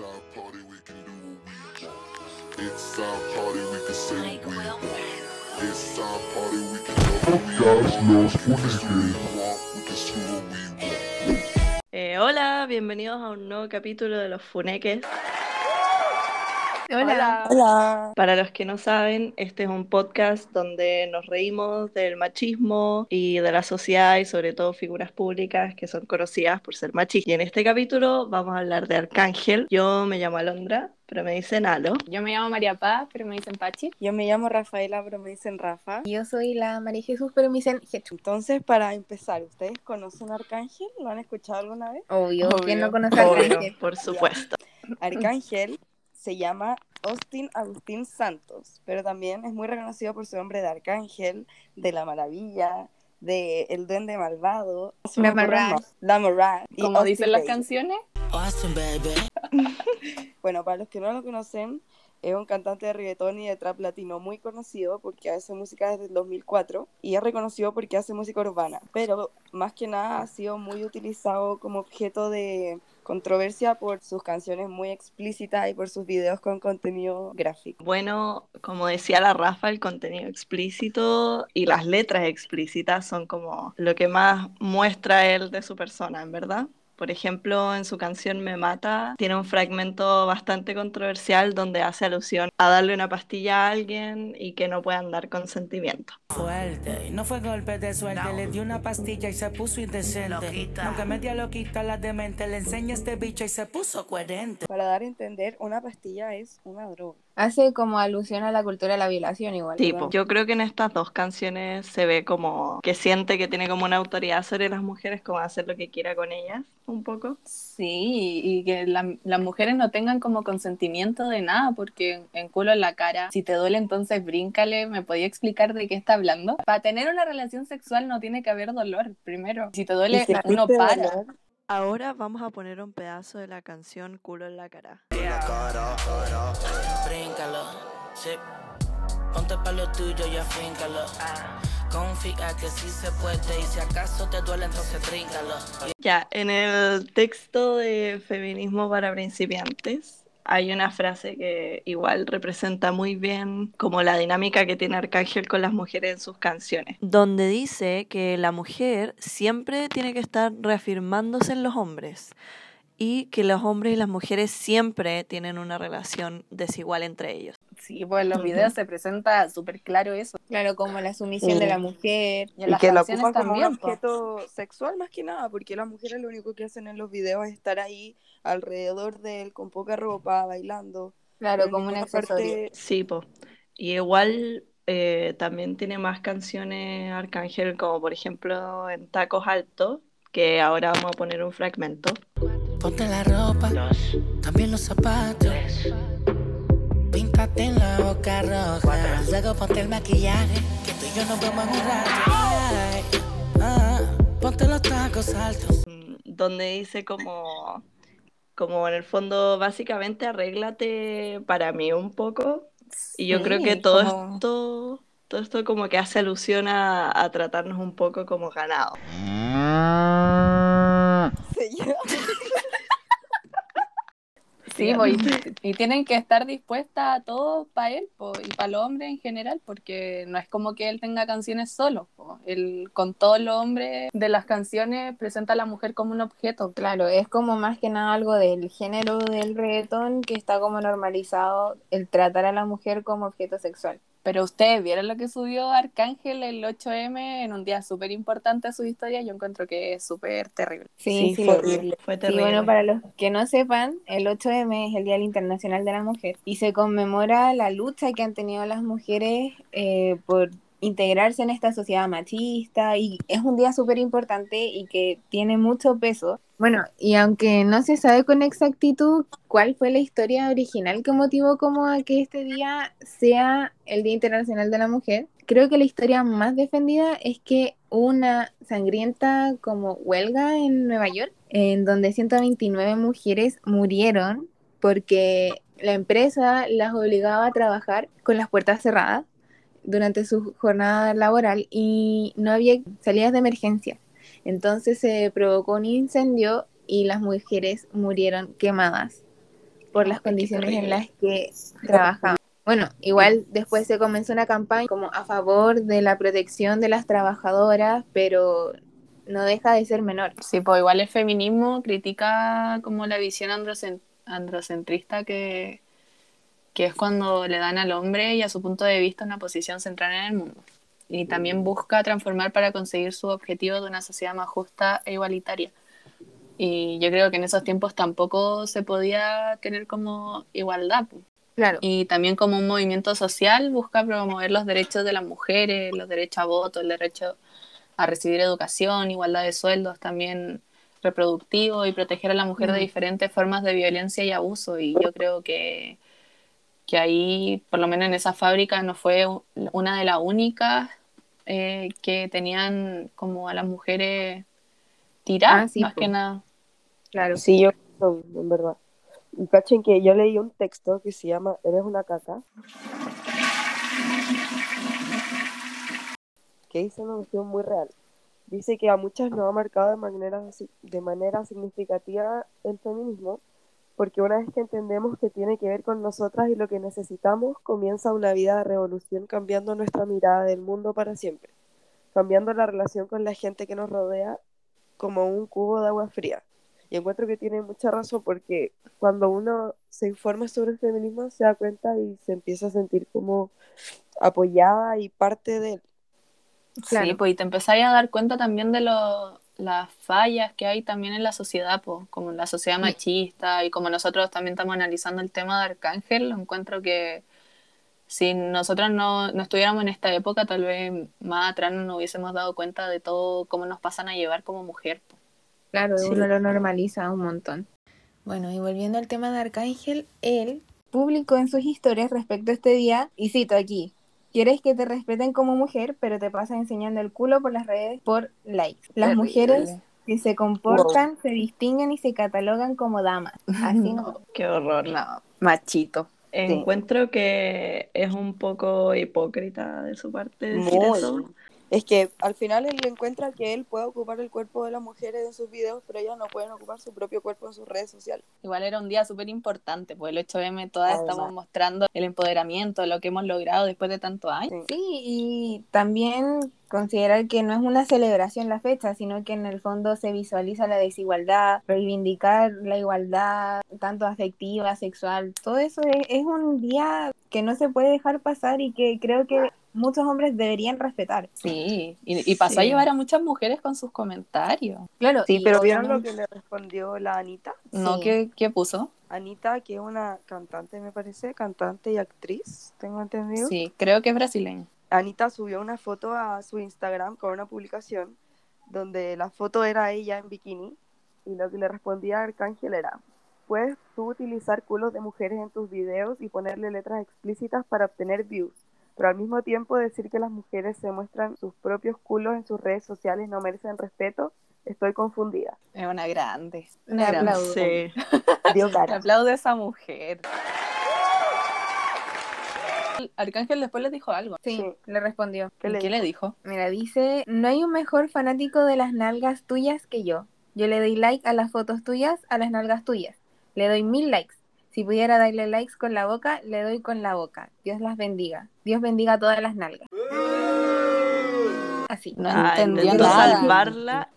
It's our party, we can do what we want. It's our party, we can say what we want. It's our party, we can do what we want. We can do what we want. We can screw what we want. Eh, hola, bienvenidos a un nuevo capítulo de Los Funeques. Hola. Hola. Para los que no saben, este es un podcast donde nos reímos del machismo y de la sociedad y sobre todo figuras públicas que son conocidas por ser machistas. Y en este capítulo vamos a hablar de Arcángel. Yo me llamo Alondra, pero me dicen Alo. Yo me llamo María Paz, pero me dicen Pachi. Yo me llamo Rafaela, pero me dicen Rafa. Yo soy la María Jesús, pero me dicen Jesús. Entonces, para empezar, ¿ustedes conocen a Arcángel? ¿Lo han escuchado alguna vez? Obvio, Obvio. ¿quién no conoce a Obvio, Arcángel? por supuesto. Arcángel se llama Austin Agustín Santos, pero también es muy reconocido por su nombre de Arcángel, de la Maravilla, de El Duende Malvado, La más. La Como Austin dicen las Baby. canciones, Bueno, para los que no lo conocen, es un cantante de reggaetón y de trap latino muy conocido porque hace música desde el 2004 y es reconocido porque hace música urbana, pero más que nada ha sido muy utilizado como objeto de controversia por sus canciones muy explícitas y por sus videos con contenido gráfico. Bueno, como decía la Rafa, el contenido explícito y las letras explícitas son como lo que más muestra él de su persona, en verdad. Por ejemplo, en su canción Me Mata tiene un fragmento bastante controversial donde hace alusión a darle una pastilla a alguien y que no puedan dar consentimiento. fuerte. Y no fue golpe de suerte, le dio una pastilla y se puso indecente. Aunque media loquita la demente, le enseña este bicho y se puso coherente. Para dar a entender, una pastilla es una droga. Hace como alusión a la cultura de la violación igual. Tipo, ¿no? yo creo que en estas dos canciones se ve como que siente que tiene como una autoridad sobre las mujeres, como hacer lo que quiera con ellas, un poco. sí, y que la- las mujeres no tengan como consentimiento de nada, porque en, en culo en la cara, si te duele entonces bríncale, ¿me podía explicar de qué está hablando? Para tener una relación sexual no tiene que haber dolor, primero. Si te duele, si uno para. dolor, Ahora vamos a poner un pedazo de la canción Culo en la cara. Bríncalo, sí. Ponte pa' lo tuyo y afíncalo. Confía que sí se puede y si acaso te duele entonces tríncalo. Ya, en el texto de Feminismo para principiantes hay una frase que igual representa muy bien como la dinámica que tiene Arcángel con las mujeres en sus canciones. Donde dice que la mujer siempre tiene que estar reafirmándose en los hombres y que los hombres y las mujeres siempre tienen una relación desigual entre ellos. Sí, pues en los videos se presenta súper claro eso. Claro, como la sumisión de la mujer. Y en Y las que lo ocupan como un objeto sexual más que nada, porque las mujeres lo único que hacen en los videos es estar ahí alrededor de él con poca ropa, bailando. Claro, Pero como un ninguna accesorio. parte- Sí, po. Y igual eh, también tiene más canciones Arcángel, como por ejemplo en Tacos Altos, que ahora vamos a poner un fragmento. Ponte la ropa, también los zapatos. Píntate en la boca roja. Luego ponte el maquillaje, que tú y yo nos vemos en un rato. Ay, ah, ponte los tacos altos. mm, donde dice como, como en el fondo, básicamente arréglate para mí un poco. Y yo creo que todo como- esto, todo esto como que hace alusión a, a tratarnos un poco como ganado. Sí. Sí, po, y, y tienen que estar dispuestas a todo para él y para los hombres en general, porque no es como que él tenga canciones solo. Él, con todos los hombres de las canciones, presenta a la mujer como un objeto. Claro, es como más que nada algo del género del reggaetón que está como normalizado el tratar a la mujer como objeto sexual. Pero ustedes vieron lo que subió Arcángel el 8M en un día súper importante de su historia. Yo encuentro que es súper terrible. Sí, sí, fue horrible. Terrible. bueno, para los que no sepan, el 8M es el Día Internacional de la Mujer y se conmemora la lucha que han tenido las mujeres eh, por integrarse en esta sociedad machista y es un día súper importante y que tiene mucho peso. Bueno, y aunque no se sabe con exactitud cuál fue la historia original que motivó como a que este día sea el Día Internacional de la Mujer, creo que la historia más defendida es que una sangrienta como huelga en Nueva York en donde 129 mujeres murieron porque la empresa las obligaba a trabajar con las puertas cerradas durante su jornada laboral y no había salidas de emergencia. Entonces se provocó un incendio y las mujeres murieron quemadas por las condiciones en las que trabajaban. Bueno, igual después se comenzó una campaña como a favor de la protección de las trabajadoras, pero no deja de ser menor. Sí, pues igual el feminismo critica como la visión androcen- androcentrista que, que es cuando le dan al hombre y a su punto de vista una posición central en el mundo. Y también busca transformar para conseguir su objetivo de una sociedad más justa e igualitaria. Y yo creo que en esos tiempos tampoco se podía tener como igualdad. Claro. Y también como un movimiento social busca promover los derechos de las mujeres, los derechos a voto, el derecho a recibir educación, igualdad de sueldos también reproductivo y proteger a la mujer de Mm. diferentes formas de violencia y abuso. Y yo creo que, que ahí, por lo menos en esa fábrica, no fue una de las únicas eh, que tenían como a las mujeres tiradas, Ah, sí, más po. que nada. Claro. Sí, yo en verdad. Y cachen que yo leí un texto que se llama Eres una caca. Que dice una cuestión muy real. Dice que a muchas nos ha marcado de manera, de manera significativa el feminismo, porque una vez que entendemos que tiene que ver con nosotras y lo que necesitamos, comienza una vida de revolución cambiando nuestra mirada del mundo para siempre, cambiando la relación con la gente que nos rodea como un cubo de agua fría. Y encuentro que tiene mucha razón porque cuando uno se informa sobre el feminismo se da cuenta y se empieza a sentir como apoyada y parte de él. Claro. Sí, pues y te empezáis a dar cuenta también de lo- las fallas que hay también en la sociedad, pues, como en la sociedad machista y como nosotros también estamos analizando el tema de Arcángel, encuentro que si nosotros no, no estuviéramos en esta época, tal vez más atrás no nos hubiésemos dado cuenta de todo cómo nos pasan a llevar como mujer. po. Claro, Sí. uno lo normaliza un montón. Bueno, y volviendo al tema de Arcángel, él publicó en sus historias respecto a este día, y cito aquí, quieres que te respeten como mujer, pero te pasas enseñando el culo por las redes por likes. Las Terrible. mujeres que se comportan, se distinguen y se catalogan como damas. Así no. Qué horror. No, machito. Encuentro que es un poco hipócrita de su parte decir Muy. eso. Es que al final él encuentra que él puede ocupar el cuerpo de las mujeres en sus videos, pero ellas no pueden ocupar su propio cuerpo en sus redes sociales. Igual era un día súper importante, pues el 8M todas estamos mostrando el empoderamiento, lo que hemos logrado después de tantos años. Sí, y también considerar que no es una celebración la fecha, sino que en el fondo se visualiza la desigualdad, reivindicar la igualdad, tanto afectiva, sexual, todo eso es, es un día que no se puede dejar pasar y que creo que muchos hombres deberían respetar. Sí, y, y pasó a llevar a muchas mujeres con sus comentarios. Claro, Sí, pero ¿vieron lo que le respondió la Anita? ¿No? Sí. ¿Qué, qué puso? Anita, que es una cantante, me parece, cantante y actriz, tengo entendido. Sí, creo que es brasileño. Anita subió una foto a su Instagram con una publicación donde la foto era ella en bikini y lo que le respondía a Arcángel era, puedes tú utilizar culos de mujeres en tus videos y ponerle letras explícitas para obtener views, pero al mismo tiempo decir que las mujeres se muestran sus propios culos en sus redes sociales no merecen respeto, estoy confundida. Es una grande. Le Una grande. Sí. Dios Le cara. aplaudo a esa mujer. Arcángel después les dijo algo. Sí, Sí. le respondió. ¿Qué ¿Y le ¿Qué le dijo? Mira, dice, no hay un mejor fanático de las nalgas tuyas que yo. Yo le doy like a las fotos tuyas, a las nalgas tuyas. Le doy mil likes. Si pudiera darle likes con la boca, le doy con la boca. Dios las bendiga. Dios bendiga a todas las nalgas. Así. No Ah, entendió nada. salvarla.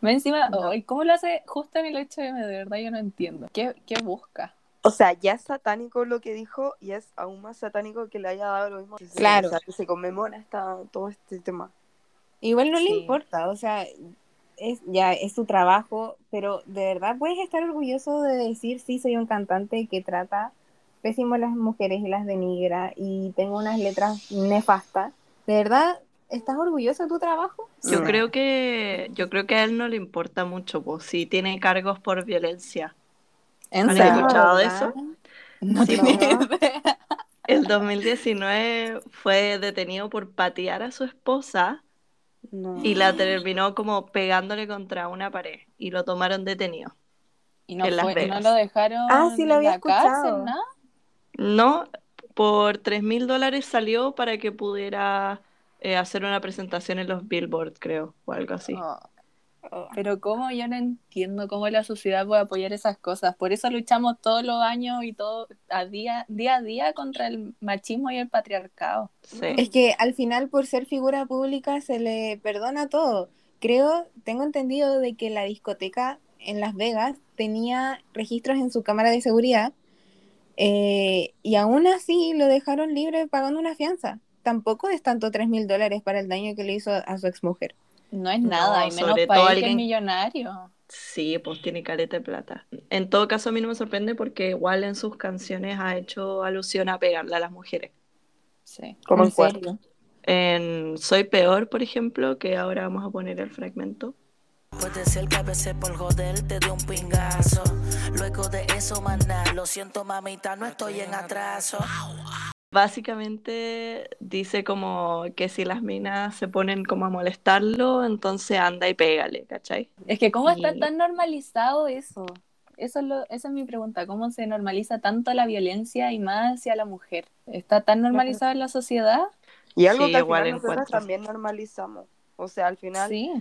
Más encima, No. ¿cómo lo hace justo en el 8M? De verdad yo no entiendo. ¿Qué, qué busca? O sea, ya es satánico lo que dijo y es aún más satánico que le haya dado lo mismo. Claro. o sea, que se conmemora esta, todo este tema. Igual no le importa, o sea, es ya es su trabajo, pero de verdad puedes estar orgulloso de decir, sí, soy un cantante que trata pésimo a las mujeres y las denigra y tengo unas letras nefastas. ¿De verdad estás orgulloso de tu trabajo? Yo Sí. creo que yo creo que a él no le importa mucho, pues si tiene cargos por violencia. ¿En ¿Han serio? escuchado de eso? No Sí, idea. El 2019 fue detenido por patear a su esposa No. y la terminó como pegándole contra una pared y lo tomaron detenido. Y no, En Las fue- no lo dejaron Ah, sí, lo en había la cárcel, escuchado. ¿no? No, por 3 mil dólares salió para que pudiera eh, hacer una presentación en los Billboard, creo, o algo así. Oh, Oh. Pero cómo yo no entiendo cómo la sociedad puede apoyar esas cosas. Por eso luchamos todos los años y todo a día, día a día contra el machismo y el patriarcado. Sí. Es que al final, por ser figura pública, se le perdona todo. Creo, tengo entendido de que la discoteca en Las Vegas tenía registros en su cámara de seguridad eh, y aún así lo dejaron libre pagando una fianza. Tampoco es tanto 3 mil dólares para el daño que le hizo a su exmujer. No es No, nada, y menos sobre para todo él que es alguien- millonario. Sí, pues tiene caleta de plata. En todo caso, a mí no me sorprende porque igual en sus canciones ha hecho alusión a pegarle a las mujeres. Sí. Como ¿En serio? En Soy Peor, por ejemplo, que ahora vamos a poner el fragmento. Puede ser que a veces por joder te dé un pingazo. Luego de eso, maná, lo siento, mamita, no estoy en atraso. Básicamente dice como que si las minas se ponen como a molestarlo, entonces anda y pégale, ¿cachai? Es que cómo está tan normalizado eso. Eso es lo, esa es mi pregunta. ¿Cómo se normaliza tanto la violencia y más hacia la mujer? ¿Está tan normalizado en la sociedad? Y algo Sí, que al igual final encuentro. también normalizamos. O sea, al final Sí.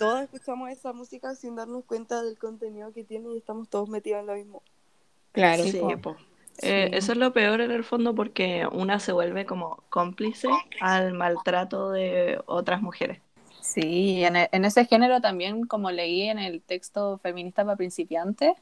todos escuchamos esa música sin darnos cuenta del contenido que tiene y estamos todos metidos en lo mismo. Claro. Sí, po. po. Eh, eso es lo peor en el fondo porque una se vuelve como cómplice al maltrato de otras mujeres. Sí, en, e- en ese género también, como leí en el texto Feminista para principiantes,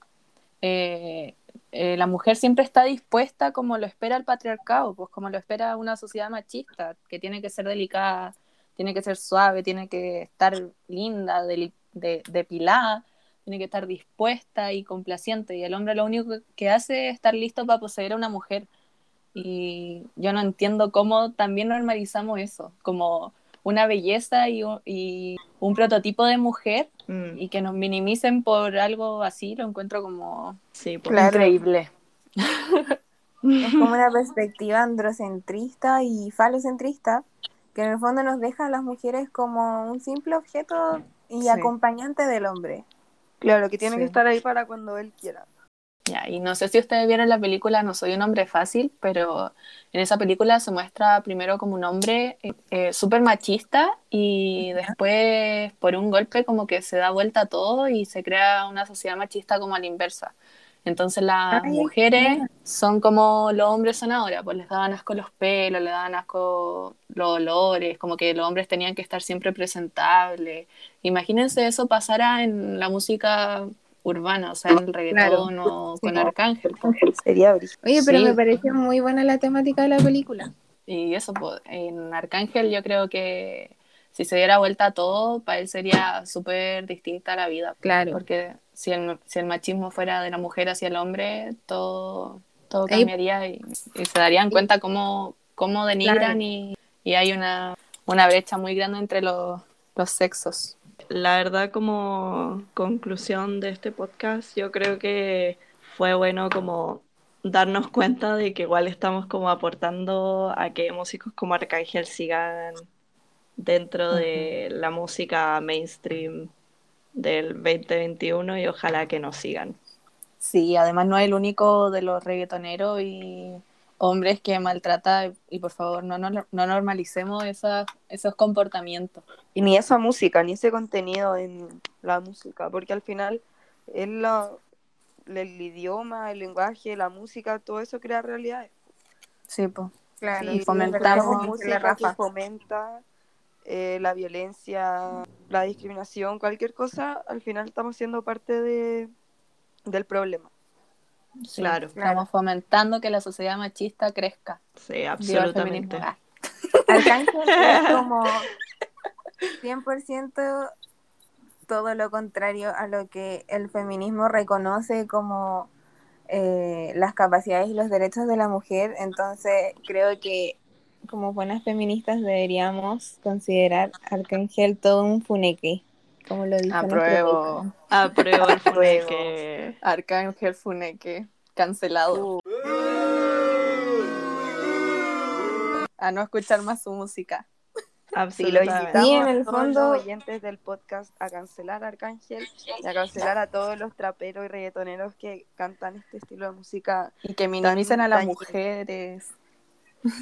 eh, eh, la mujer siempre está dispuesta como lo espera el patriarcado, pues como lo espera una sociedad machista, que tiene que ser delicada, tiene que ser suave, tiene que estar linda, deli- de- depilada, tiene que estar dispuesta y complaciente, y el hombre lo único que hace es estar listo para poseer a una mujer. Y yo no entiendo cómo también normalizamos eso, como una belleza y un, y un prototipo de mujer Mm, y que nos minimicen por algo así, lo encuentro como sí, po. Claro. increíble. Es como una perspectiva androcentrista y falocentrista que en el fondo nos deja a las mujeres como un simple objeto y Sí. acompañante del hombre. Claro, que tiene Sí. que estar ahí para cuando él quiera. Ya, y no sé si ustedes vieron la película No soy un hombre fácil, pero en esa película se muestra primero como un hombre eh, eh, súper machista y después por un golpe como que se da vuelta todo y se crea una sociedad machista como a la inversa. Entonces las Ay, mujeres son como los hombres son ahora, pues les daban asco los pelos, les daban asco los olores, como que los hombres tenían que estar siempre presentables. Imagínense eso pasara en la música urbana, o sea, en el reggaetón o con Arcángel. pues. Sería brillo. Oye, pero Sí. me pareció muy buena la temática de la película. Y eso, pues, en Arcángel yo creo que si se diera vuelta a todo, para él sería súper distinta la vida. Claro. Porque si el, si el machismo fuera de la mujer hacia el hombre, todo, todo cambiaría y, y se darían cuenta cómo, cómo denigran Claro. y, y hay una, una brecha muy grande entre los, los sexos. La verdad, como conclusión de este podcast, yo creo que fue bueno como darnos cuenta de que igual estamos como aportando a que músicos como Arcángel sigan dentro de la música mainstream del 2021 y ojalá que nos sigan. Sí, además no es el único de los reggaetoneros y hombres que maltrata y por favor no, no, no normalicemos esas, esos comportamientos. Y ni esa música, ni ese contenido en la música, porque al final es la- el idioma, el lenguaje, la música, todo eso crea realidades. Sí, pues. Claro. Y fomentamos- música que fomenta eh, la violencia, la discriminación, cualquier cosa, al final estamos siendo parte de, del problema. Sí, Claro. Estamos fomentando que la sociedad machista crezca. Sí, absolutamente. Arcángel es como 100% todo lo contrario a lo que el feminismo reconoce como eh, las capacidades y los derechos de la mujer. Entonces creo que como buenas feministas deberíamos considerar Arcángel todo un funeque, como lo dice Apruebo. Apruebo el funeque. Arcángel Funeque, cancelado. A no escuchar más su música. Sí, lo invitamos Sí, en a el todos fondo- los oyentes del podcast a cancelar a Arcángel y a cancelar a todos los traperos y reggaetoneros que cantan este estilo de música. Y que minimicen a las mujeres.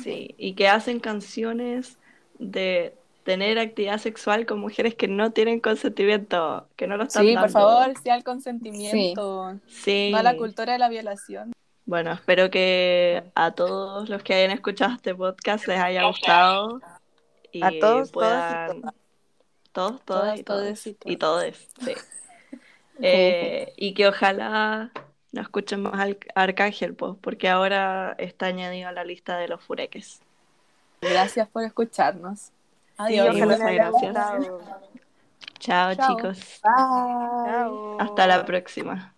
Sí, y que hacen canciones de tener actividad sexual con mujeres que no tienen consentimiento, que no lo están Sí, dando. por favor, sí al consentimiento, Sí. no a la cultura de la violación. Bueno, espero que a todos los que hayan escuchado este podcast les haya gustado y A todos, puedan todas. todos, todas Todas, y todos y y todes, sí. Eh, y que ojalá no escuchen más al Arcángel, pues, porque ahora está añadido a la lista de los fureques. Gracias por escucharnos. Adiós. Sí, muchas gracias. Chao, Chao. chicos. Bye. Chao. Hasta la próxima.